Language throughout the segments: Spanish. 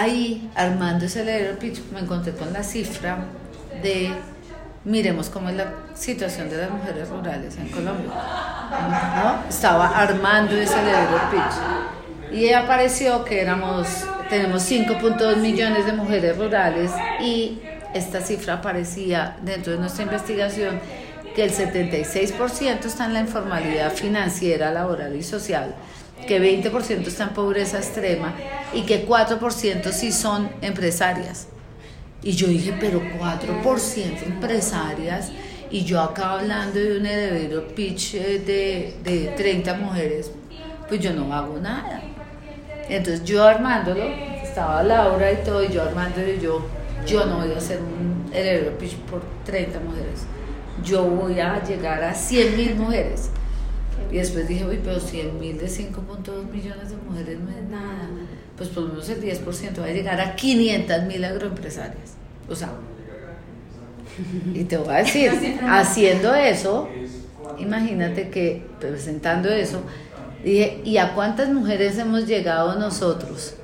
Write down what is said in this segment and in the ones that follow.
ahí, armando ese elevator pitch, me encontré con la cifra de miremos cómo es la situación de las mujeres rurales en Colombia. ¿no? Estaba armando ese elevator pitch. Y apareció que éramos, tenemos 5.2 millones de mujeres rurales y esta cifra aparecía dentro de nuestra investigación que el 76% está en la informalidad financiera, laboral y social, que 20% está en pobreza extrema y que 4% sí son empresarias. Y yo dije, pero 4% empresarias y yo acá hablando de un heredero pitch eh, de, de 30 mujeres, pues yo no hago nada. Entonces yo armándolo, estaba Laura y todo, y yo armando y yo, yo no voy a hacer un heredero pitch por 30 mujeres. Yo voy a llegar a 100 mil mujeres. Y después dije, uy, pero 100 mil de 5.2 millones de mujeres no es nada. Pues por lo menos el 10% va a llegar a 500 mil agroempresarias. O sea, y te voy a decir, haciendo eso, imagínate que presentando eso, dije, ¿y a cuántas mujeres hemos llegado nosotros?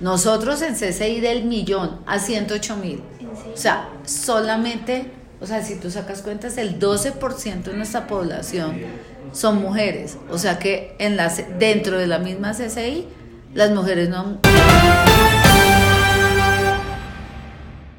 Nosotros en CCI del millón a 108 mil. O sea, solamente, o sea, si tú sacas cuentas, el 12% de nuestra población son mujeres. O sea que en las, dentro de la misma CCI, las mujeres no...